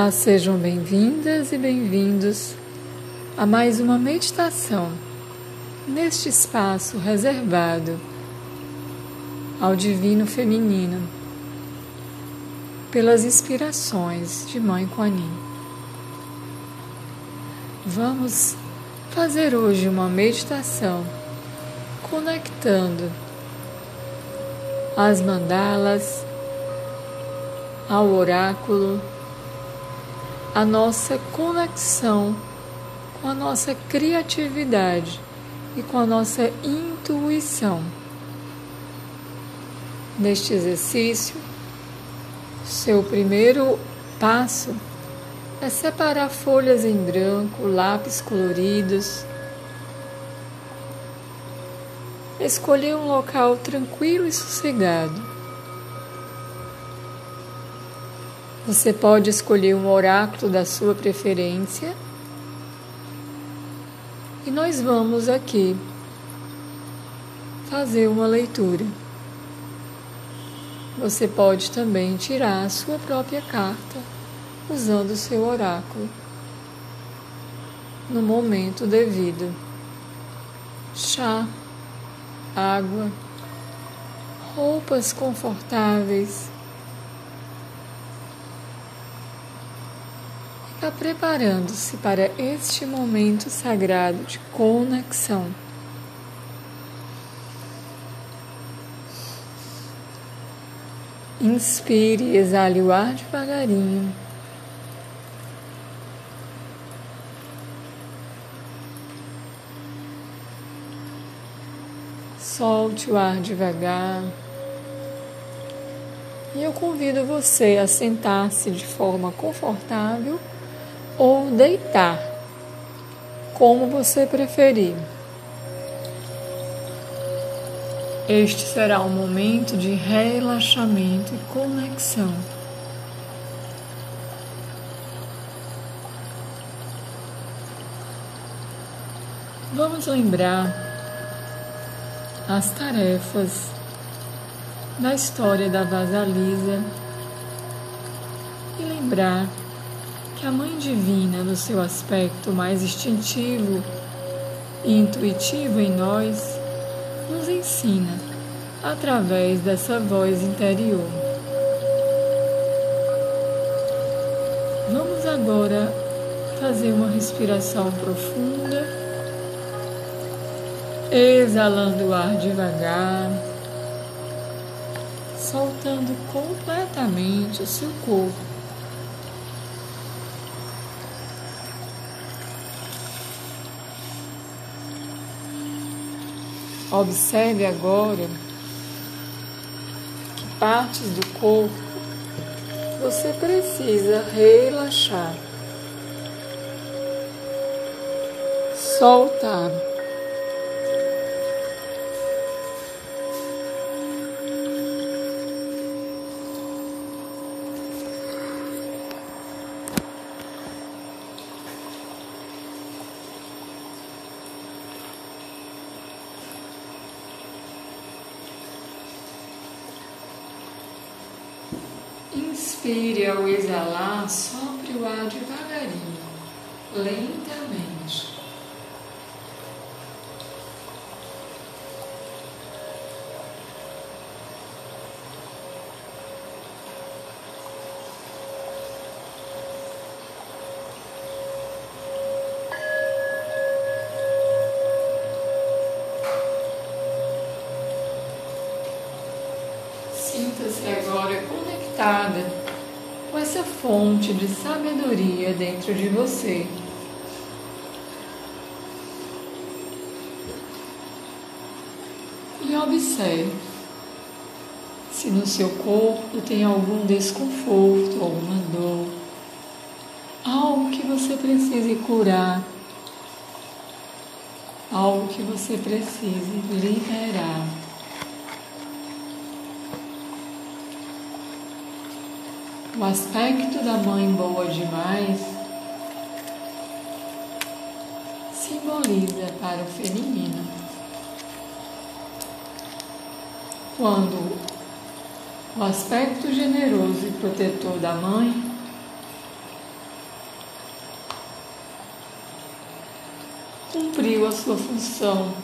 Olá, sejam bem-vindas e bem-vindos a mais uma meditação neste espaço reservado ao Divino Feminino pelas inspirações de Mãe Kuan Yin. Vamos fazer hoje uma meditação conectando as mandalas ao oráculo a nossa conexão com a nossa criatividade e com a nossa intuição. Neste exercício, seu primeiro passo é separar folhas em branco, lápis coloridos. Escolher um local tranquilo e sossegado Você pode escolher um oráculo da sua preferência. E nós vamos aqui fazer uma leitura. Você pode também tirar a sua própria carta usando o seu oráculo no momento devido. Chá, água, roupas confortáveis está preparando-se para este momento sagrado de conexão. Inspire e exale o ar devagarinho. Solte o ar devagar. E eu convido você a sentar-se de forma confortável ou deitar, como você preferir. Este será um momento de relaxamento e conexão. Vamos lembrar as tarefas da história da Vasalisa e lembrar que a Mãe Divina, no seu aspecto mais instintivo e intuitivo em nós, nos ensina através dessa voz interior. Vamos agora fazer uma respiração profunda, exalando o ar devagar, soltando completamente o seu corpo Observe agora que partes do corpo você precisa relaxar, soltar. Inspire ao exalar, sopre o ar devagarinho, lentamente. Sinta-se agora conectada com essa fonte de sabedoria dentro de você. E observe se no seu corpo tem algum desconforto, alguma dor, algo que você precise curar, algo que você precise liberar. o aspecto da mãe boa demais simboliza para o feminino. Quando o aspecto generoso e protetor da mãe cumpriu a sua função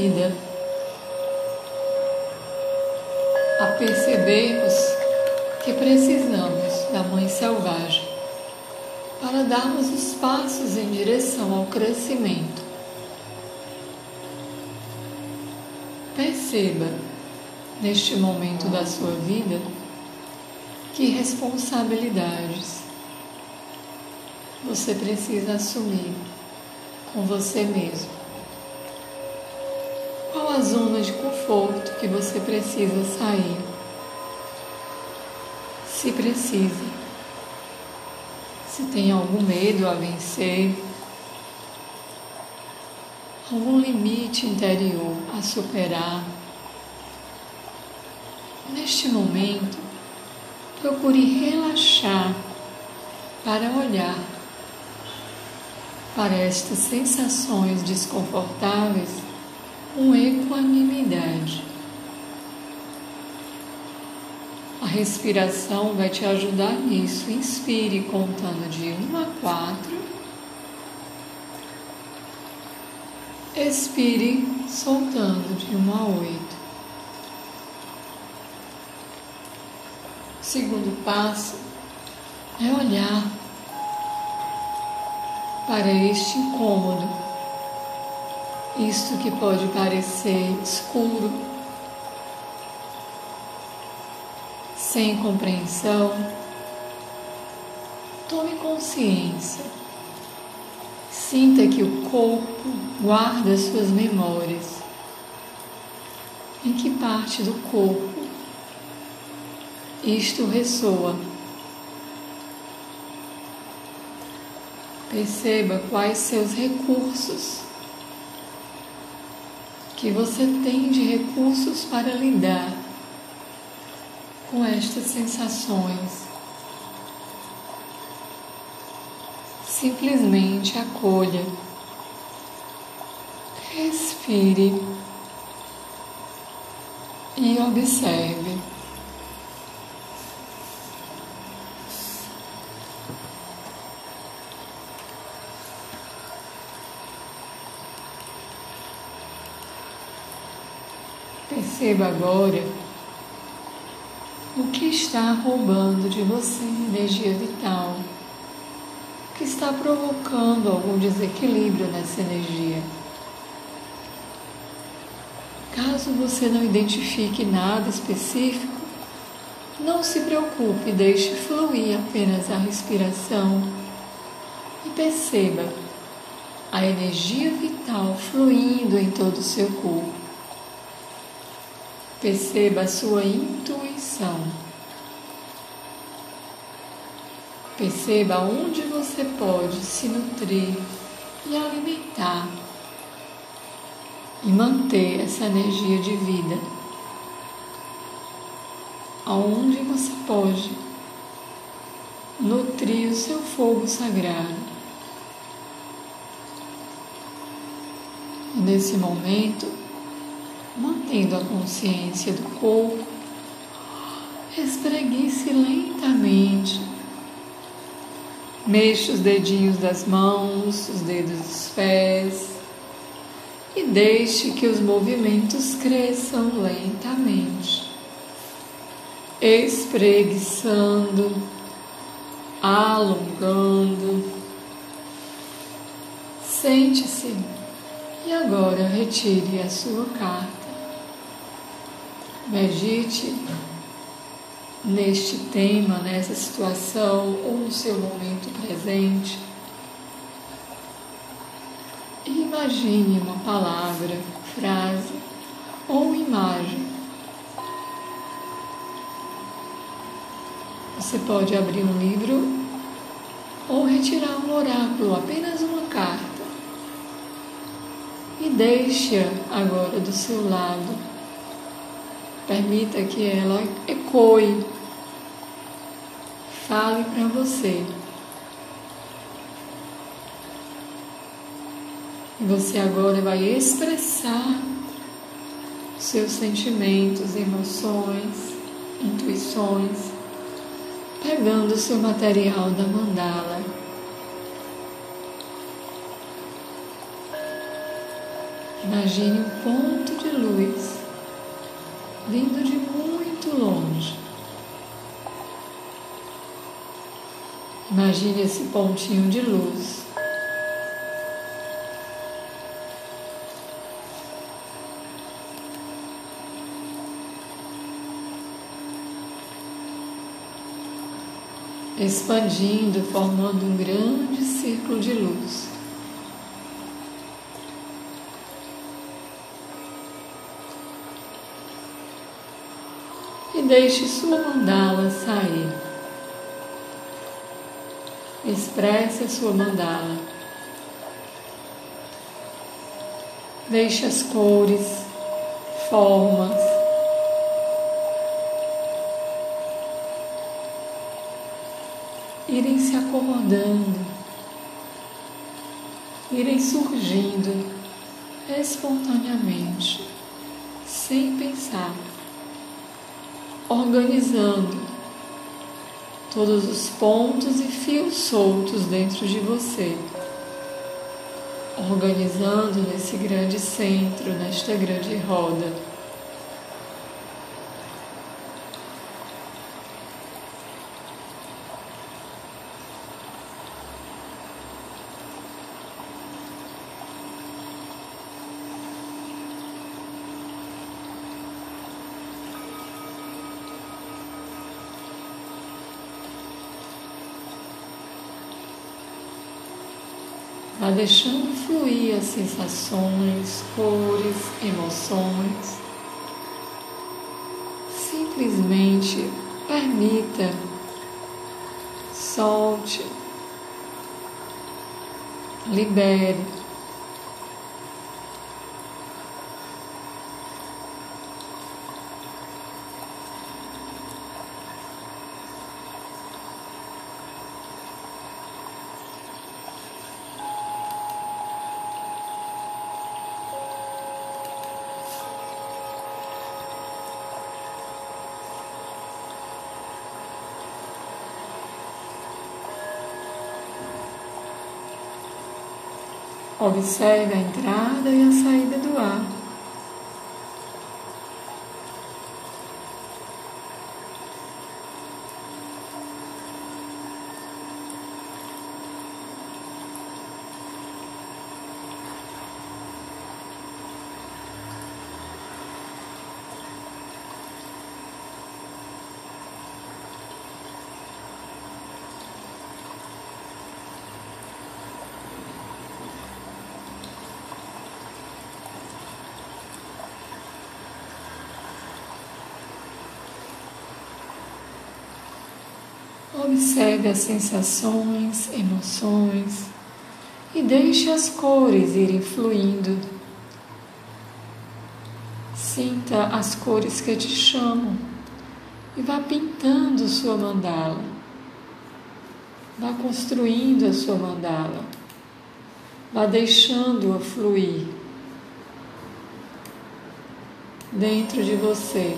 convida a percebermos que precisamos da Mãe Selvagem para darmos os passos em direção ao crescimento. Perceba, neste momento da sua vida, que responsabilidades você precisa assumir com você mesmo. A zona de conforto que você precisa sair? Se precisa se tem algum medo a vencer, algum limite interior a superar. Neste momento, procure relaxar para olhar para estas sensações desconfortáveis com equanimidade. A respiração vai te ajudar nisso. Inspire contando de 1 a 4. Expire soltando de 1 a 8. O segundo passo é olhar para este incômodo, isto que pode parecer escuro sem compreensão, tome consciência. Sinta que o corpo guarda suas memórias. Em que parte do corpo isto ressoa? Perceba quais seus recursos que você tem de recursos para lidar com estas sensações. Simplesmente acolha, respire e observe. Perceba agora o que está roubando de você energia vital, o que está provocando algum desequilíbrio nessa energia. Caso você não identifique nada específico, não se preocupe, deixe fluir apenas a respiração e perceba a energia vital fluindo em todo o seu corpo. Perceba a sua intuição. Perceba onde você pode se nutrir e alimentar e manter essa energia de vida. Aonde você pode nutrir o seu fogo sagrado. E nesse momento, mantendo a consciência do corpo, espreguice lentamente. Mexa os dedinhos das mãos, os dedos dos pés e deixe que os movimentos cresçam lentamente, espreguiçando, alongando. Sente-se e agora retire a sua carta. Medite neste tema, nessa situação ou no seu momento presente. E imagine uma palavra, frase ou imagem. Você pode abrir um livro ou retirar um oráculo, apenas uma carta. E deixe-a agora do seu lado Permita que ela ecoe, fale para você. Você agora vai expressar seus sentimentos, emoções, intuições, pegando o seu material da mandala. Imagine um ponto de luz vindo de muito longe. Imagine esse pontinho de luz expandindo, formando um grande círculo de luz. E deixe sua mandala sair. Expresse a sua mandala. Deixe as cores, formas, irem se acomodando, irem surgindo espontaneamente, sem pensar, organizando todos os pontos e fios soltos dentro de você, organizando nesse grande centro, nesta grande roda. Vá deixando fluir as sensações, cores, emoções. Simplesmente permita, solte, libere. Observe a entrada e a saída do ar. Observe as sensações, emoções e deixe as cores irem fluindo. Sinta as cores que te chamam e vá pintando sua mandala. Vá construindo a sua mandala. Vá deixando-a fluir dentro de você.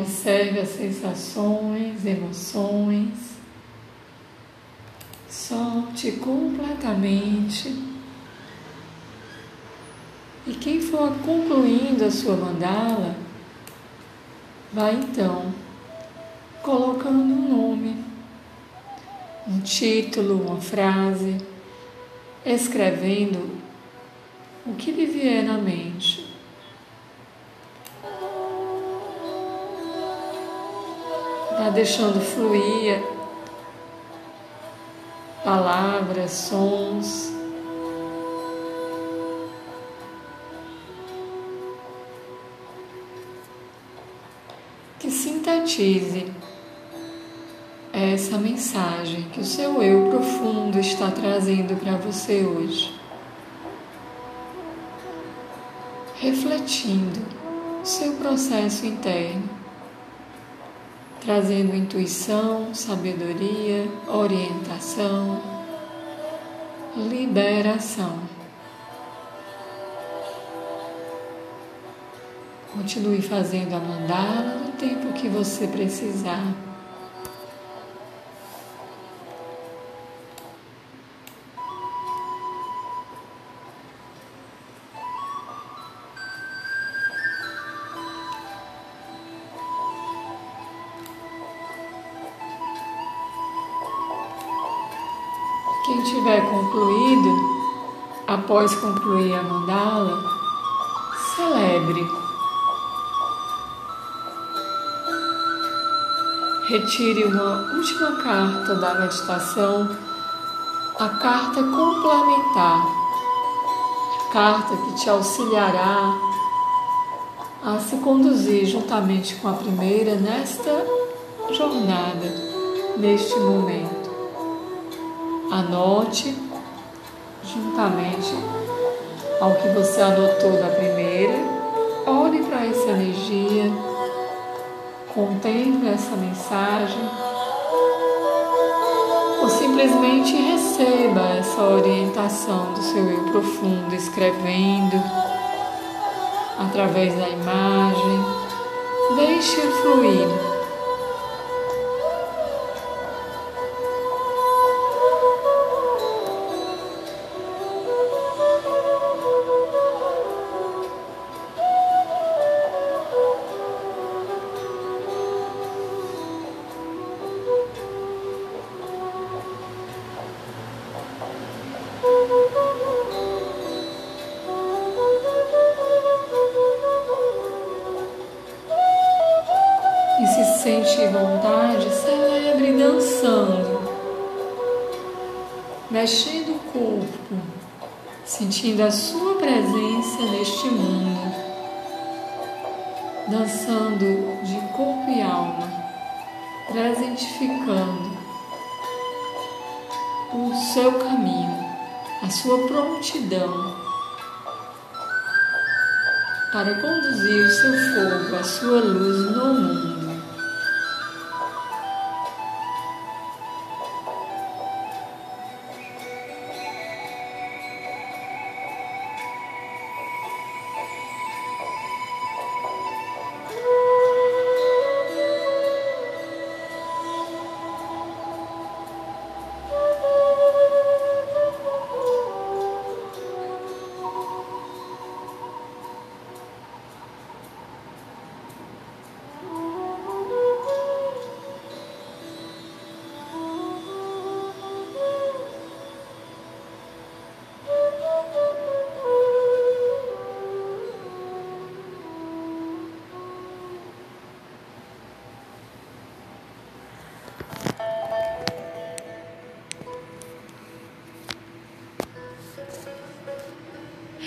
Observe as sensações, emoções. Solte completamente. E quem for concluindo a sua mandala, vai então colocando um nome, um título, uma frase, escrevendo o que lhe vier na mente. Vá deixando fluir palavras vibrações. Que sintetize essa mensagem que o seu eu profundo está trazendo para você hoje. Refletindo seu processo interno, trazendo intuição, sabedoria, orientação, liberação. Continue fazendo a mandala no tempo que você precisar. Quem tiver concluído, após concluir a mandala, celebre. Retire uma última carta da meditação, a carta complementar, a carta que te auxiliará a se conduzir juntamente com a primeira nesta jornada, neste momento. Anote juntamente ao que você anotou da primeira, olhe para essa energia, contemple essa mensagem ou simplesmente receba essa orientação do seu eu profundo, escrevendo através da imagem. Deixe fluir. Mexendo o corpo, sentindo a sua presença neste mundo, dançando de corpo e alma, presentificando o seu caminho, a sua prontidão para conduzir o seu fogo, a sua luz no mundo.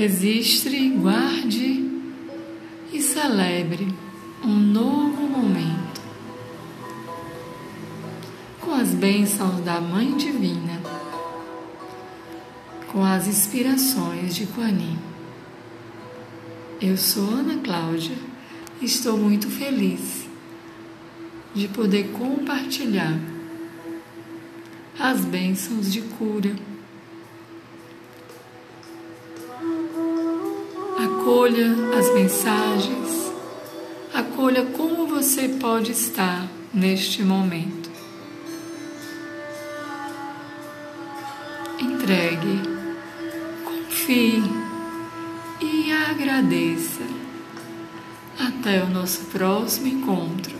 Registre, guarde e celebre um novo momento com as bênçãos da Mãe Divina, com as inspirações de Quanim. Eu sou Ana Cláudia e estou muito feliz de poder compartilhar as bênçãos de cura Acolha as mensagens, acolha como você pode estar neste momento. Entregue, confie e agradeça. Até o nosso próximo encontro.